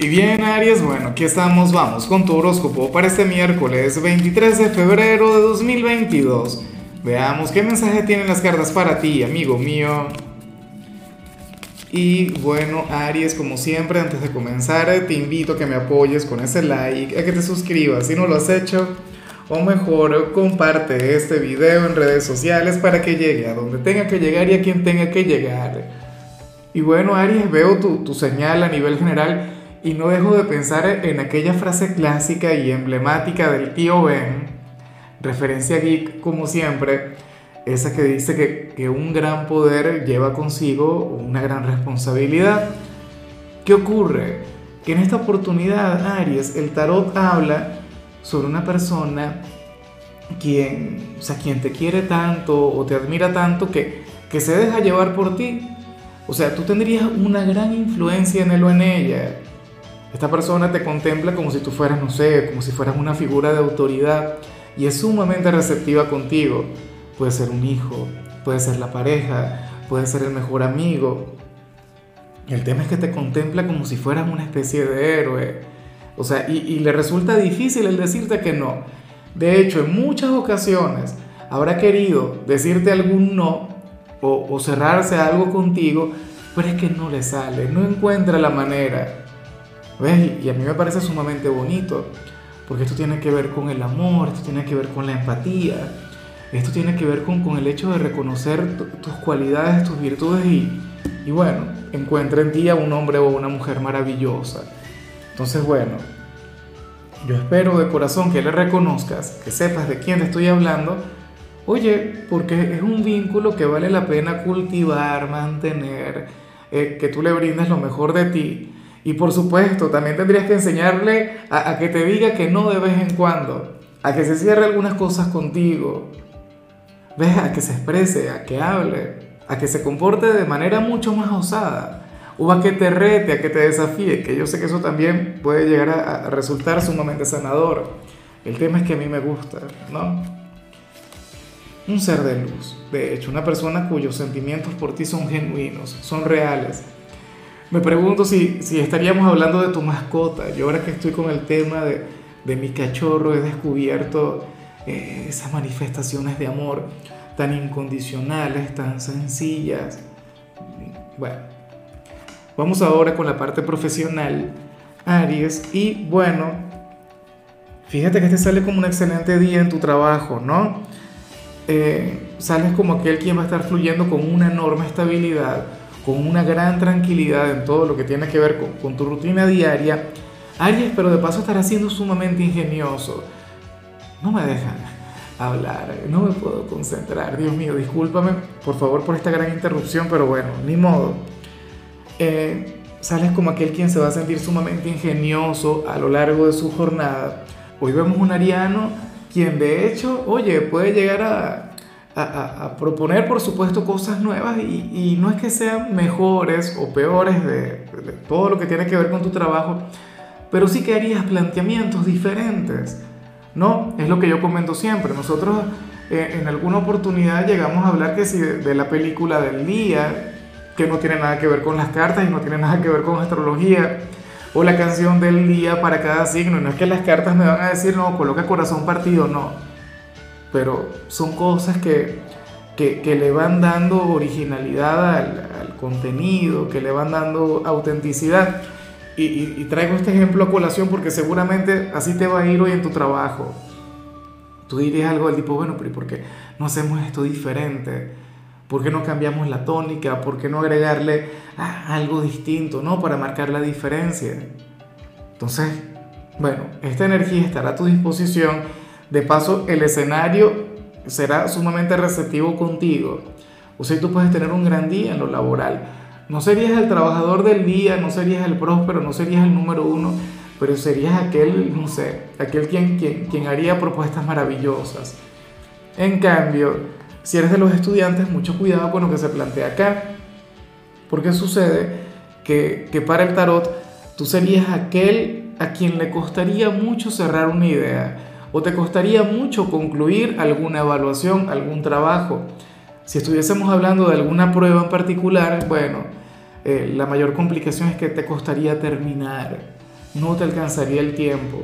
Y bien, Aries, bueno, aquí estamos, vamos con tu horóscopo para este miércoles 23 de febrero de 2022. Veamos qué mensaje tienen las cartas para ti, amigo mío. Y bueno, Aries, como siempre, antes de comenzar, te invito a que me apoyes con ese like, a que te suscribas si no lo has hecho, o mejor, comparte este video en redes sociales para que llegue a donde tenga que llegar y a quien tenga que llegar. Y bueno, Aries, veo tu, tu señal a nivel general y no dejo de pensar en aquella frase clásica y emblemática del tío Ben, referencia geek como siempre, esa que dice que, que un gran poder lleva consigo una gran responsabilidad. ¿Qué ocurre? Que en esta oportunidad, Aries, el tarot habla sobre una persona quien, o sea, quien te quiere tanto o te admira tanto que, que se deja llevar por ti. O sea, tú tendrías una gran influencia en él o en ella. Esta persona te contempla como si tú fueras, no sé, como si fueras una figura de autoridad y es sumamente receptiva contigo. Puede ser un hijo, puede ser la pareja, puede ser el mejor amigo. El tema es que te contempla como si fueras una especie de héroe. O sea, y, le resulta difícil el decirte que no. De hecho, en muchas ocasiones habrá querido decirte algún no o, o cerrarse algo contigo, pero es que no le sale, no encuentra la manera. ¿Ves? Y a mí me parece sumamente bonito, porque esto tiene que ver con el amor, esto tiene que ver con la empatía, esto tiene que ver con, con el hecho de reconocer tus cualidades, tus virtudes y, y bueno, encuentra en ti a un hombre o una mujer maravillosa. Entonces, bueno, yo espero de corazón que le reconozcas, que sepas de quién te estoy hablando, oye, porque es un vínculo que vale la pena cultivar, mantener, eh, que tú le brindes lo mejor de ti y por supuesto, también tendrías que enseñarle a, que te diga que no de vez en cuando, a que se cierre algunas cosas contigo, ¿ves? A que se exprese, a que hable, a que se comporte de manera mucho más osada, o a que te rete, a que te desafíe, que yo sé que eso también puede llegar a, a resultar sumamente sanador. El tema es que a mí me gusta, ¿no? Un ser de luz, de hecho, una persona cuyos sentimientos por ti son genuinos, son reales me pregunto si, si estaríamos hablando de tu mascota. Yo ahora que estoy con el tema de, de mi cachorro he descubierto eh, esas manifestaciones de amor tan incondicionales, tan sencillas. Bueno, vamos ahora con la parte profesional, Aries. Y bueno, fíjate que este sale como un excelente día en tu trabajo, ¿no? Eh, sales como aquel quien va a estar fluyendo con una enorme estabilidad con una gran tranquilidad en todo lo que tiene que ver con, tu rutina diaria. Aries, pero de paso estará siendo sumamente ingenioso. No me dejan hablar, no me puedo concentrar. Dios mío, discúlpame por favor por esta gran interrupción, pero bueno, ni modo. Eh, sales como aquel quien se va a sentir sumamente ingenioso a lo largo de su jornada. Hoy vemos un ariano quien de hecho, oye, puede llegar a, a, proponer, por supuesto, cosas nuevas y, no es que sean mejores o peores de, todo lo que tiene que ver con tu trabajo, pero sí que harías planteamientos diferentes, ¿no? Es lo que yo comento siempre. Nosotros eh, en alguna oportunidad llegamos a hablar que si de, la película del día, que no tiene nada que ver con las cartas y no tiene nada que ver con astrología, o la canción del día para cada signo. No es que las cartas me van a decir, no, coloca corazón partido, no pero son cosas que, que, le van dando originalidad al, contenido, que le van dando autenticidad. Y, traigo este ejemplo a colación porque seguramente así te va a ir hoy en tu trabajo. Tú dirías algo del tipo, bueno, pero ¿y por qué no hacemos esto diferente? ¿Por qué no cambiamos la tónica? ¿Por qué no agregarle algo distinto, no? Para marcar la diferencia. Entonces, bueno, esta energía estará a tu disposición de paso, el escenario será sumamente receptivo contigo. O sea, tú puedes tener un gran día en lo laboral. No serías el trabajador del día, no serías el próspero, no serías el número uno, pero serías aquel, no sé, aquel quien, quien, quien haría propuestas maravillosas. En cambio, si eres de los estudiantes, mucho cuidado con lo que se plantea acá. Porque sucede que, que para el tarot tú serías aquel a quien le costaría mucho cerrar una idea o te costaría mucho concluir alguna evaluación, algún trabajo. Si estuviésemos hablando de alguna prueba en particular, bueno, eh, la mayor complicación es que te costaría terminar. no te alcanzaría el tiempo.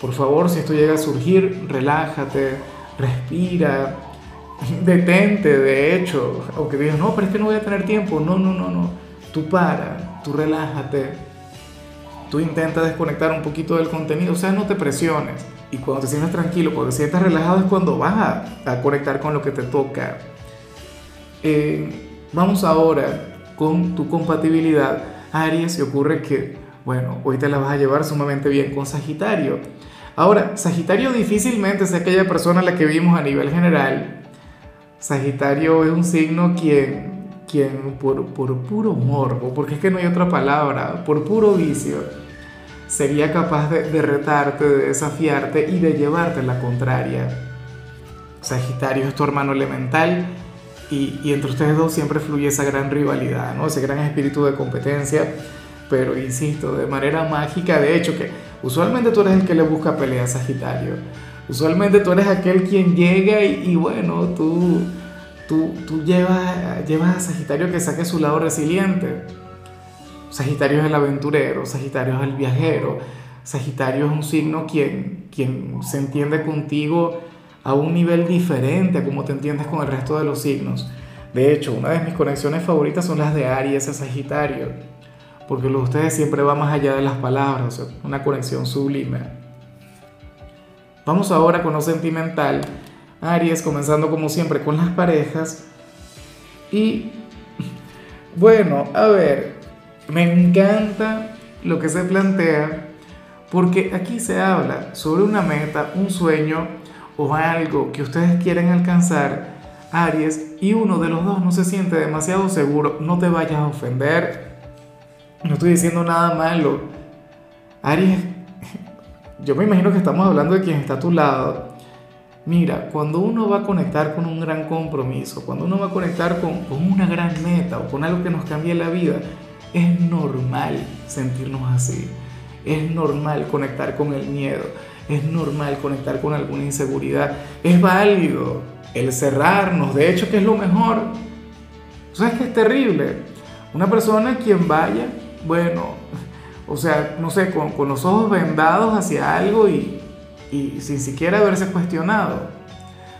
Por favor, si esto llega a surgir, relájate, respira, detente, de hecho, aunque digas, no, pero es que no voy a tener tiempo, no, no, no, no, tú para, tú relájate, tú intenta desconectar un poquito del contenido, o sea, no te presiones. Y cuando te sientas tranquilo, cuando te sientas relajado es cuando vas a, conectar con lo que te toca. Eh, vamos ahora con tu compatibilidad. Aries, y ocurre que, bueno, hoy te la vas a llevar sumamente bien con Sagitario. Ahora, Sagitario difícilmente es aquella persona a la que vimos a nivel general. Sagitario es un signo quien, quien por, por puro morbo, porque es que no hay otra palabra, por puro vicio, sería capaz de, retarte, de desafiarte y de llevarte la contraria. Sagitario es tu hermano elemental y, y, entre ustedes dos siempre fluye esa gran rivalidad, ¿no? ese gran espíritu de competencia, pero insisto, de manera mágica, de hecho que usualmente tú eres el que le busca pelea a Sagitario, usualmente tú eres aquel quien llega y, bueno, tú, tú, tú llevas, llevas a Sagitario que saque su lado resiliente Sagitario es el aventurero, Sagitario es el viajero, Sagitario es un signo quien, quien se entiende contigo a un nivel diferente a como te entiendes con el resto de los signos. De hecho, una de mis conexiones favoritas son las de Aries a Sagitario, porque lo de ustedes siempre va más allá de las palabras, una conexión sublime. Vamos ahora con lo sentimental. Aries, comenzando como siempre con las parejas. Y bueno, a ver, me encanta lo que se plantea porque aquí se habla sobre una meta, un sueño o algo que ustedes quieren alcanzar, Aries, y uno de los dos no se siente demasiado seguro, no te vayas a ofender. No estoy diciendo nada malo. Aries, yo me imagino que estamos hablando de quien está a tu lado. Mira, cuando uno va a conectar con un gran compromiso, cuando uno va a conectar con, con una gran meta o con algo que nos cambie la vida, es normal sentirnos así. Es normal conectar con el miedo. Es normal conectar con alguna inseguridad. Es válido el cerrarnos. De hecho, que es lo mejor. ¿Sabes que es terrible? Una persona quien vaya, bueno, o sea, no sé, con, con los ojos vendados hacia algo y, y sin siquiera haberse cuestionado.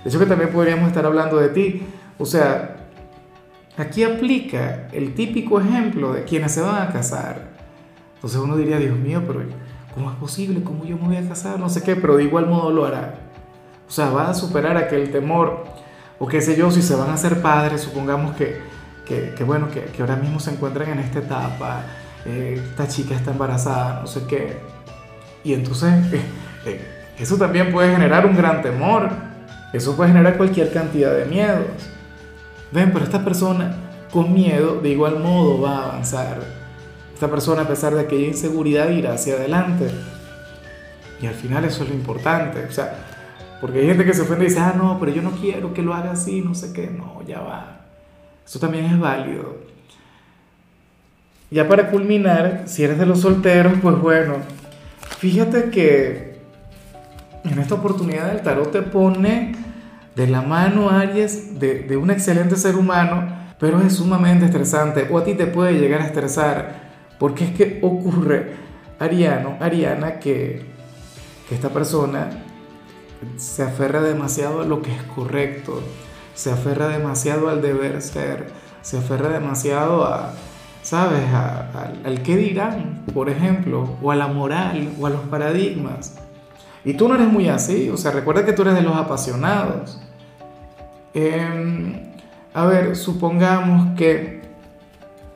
De hecho, que también podríamos estar hablando de ti. O sea, Aquí aplica el típico ejemplo de quienes se van a casar. Entonces uno diría, Dios mío, pero ¿cómo es posible? ¿Cómo yo me voy a casar? No sé qué, pero de igual modo lo hará. O sea, va a superar aquel temor. O qué sé yo, si se van a hacer padres, supongamos que, que, bueno, que, que, ahora mismo se encuentran en esta etapa, eh, esta chica está embarazada, no sé qué. Y entonces eh, eh, eso también puede generar un gran temor. Eso puede generar cualquier cantidad de miedos. Ven, pero esta persona con miedo de igual modo va a avanzar. Esta persona a pesar de aquella inseguridad irá hacia adelante. Y al final eso es lo importante. O sea, porque hay gente que se ofende y dice, ah, no, pero yo no quiero que lo haga así, no sé qué. No, ya va. Eso también es válido. Ya para culminar, si eres de los solteros, pues bueno, fíjate que en esta oportunidad el tarot te pone de la mano, Aries, de, de un excelente ser humano, pero es sumamente estresante o a ti te puede llegar a estresar, porque es que ocurre, Ariano, Ariana, que, que esta persona se aferra demasiado a lo que es correcto, se aferra demasiado al deber ser, se aferra demasiado a, ¿sabes?, al qué dirán, por ejemplo, o a la moral, o a los paradigmas. Y tú no eres muy así, o sea, recuerda que tú eres de los apasionados. Em, a ver, supongamos que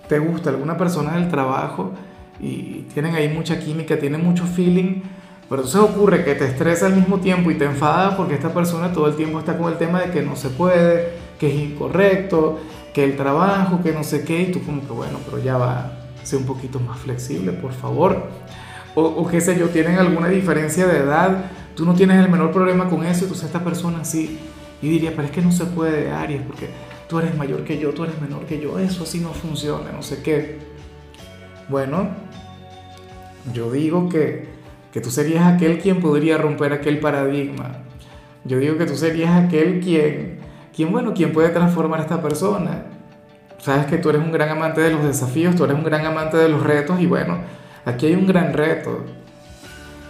te gusta alguna persona del trabajo y tienen ahí mucha química, tienen mucho feeling, pero entonces ocurre que te estresa al mismo tiempo y te enfada porque esta persona todo el tiempo está con el tema de que no se puede, que es incorrecto, que el trabajo, que no sé qué, y tú como que bueno, pero ya va, ser un poquito más flexible, por favor o, o qué sé yo, tienen alguna diferencia de edad, tú no tienes el menor problema con eso, entonces esta persona sí, y diría, pero es que no se puede, Aries, porque tú eres mayor que yo, tú eres menor que yo, eso así no funciona, no sé qué. Bueno, yo digo que, que tú serías aquel quien podría romper aquel paradigma. Yo digo que tú serías aquel quien, quien, bueno, quien puede transformar a esta persona. Sabes que tú eres un gran amante de los desafíos, tú eres un gran amante de los retos y bueno, aquí hay un gran reto.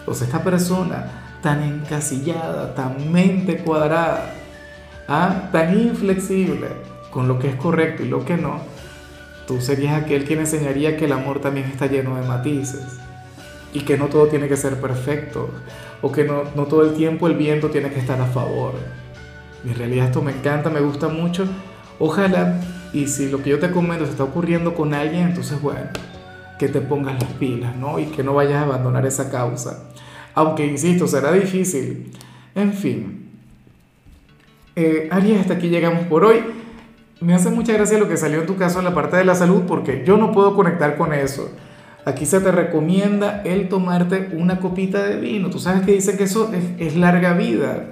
O sea, esta persona tan encasillada, tan mente cuadrada, ¿ah? tan inflexible con lo que es correcto y lo que no, tú serías aquel quien enseñaría que el amor también está lleno de matices y que no todo tiene que ser perfecto o que no, no todo el tiempo el viento tiene que estar a favor. En realidad esto me encanta, me gusta mucho. Ojalá, y si lo que yo te comento se está ocurriendo con alguien, entonces bueno, que te pongas las pilas, ¿no? Y que no vayas a abandonar esa causa. Aunque, insisto, será difícil. En fin. Eh, Aries, hasta aquí llegamos por hoy. Me hace mucha gracia lo que salió en tu caso en la parte de la salud porque yo no puedo conectar con eso. Aquí se te recomienda el tomarte una copita de vino. Tú sabes que dicen que eso es, larga vida.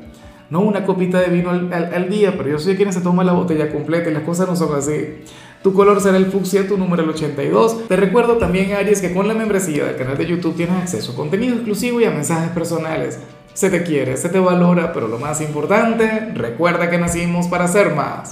No una copita de vino al, al, día, pero yo soy quien se toma la botella completa y las cosas no son así. Tu color será el fucsia, tu número el 82. Te recuerdo también, Aries, que con la membresía del canal de YouTube tienes acceso a contenido exclusivo y a mensajes personales. Se te quiere, se te valora, pero lo más importante, recuerda que nacimos para ser más.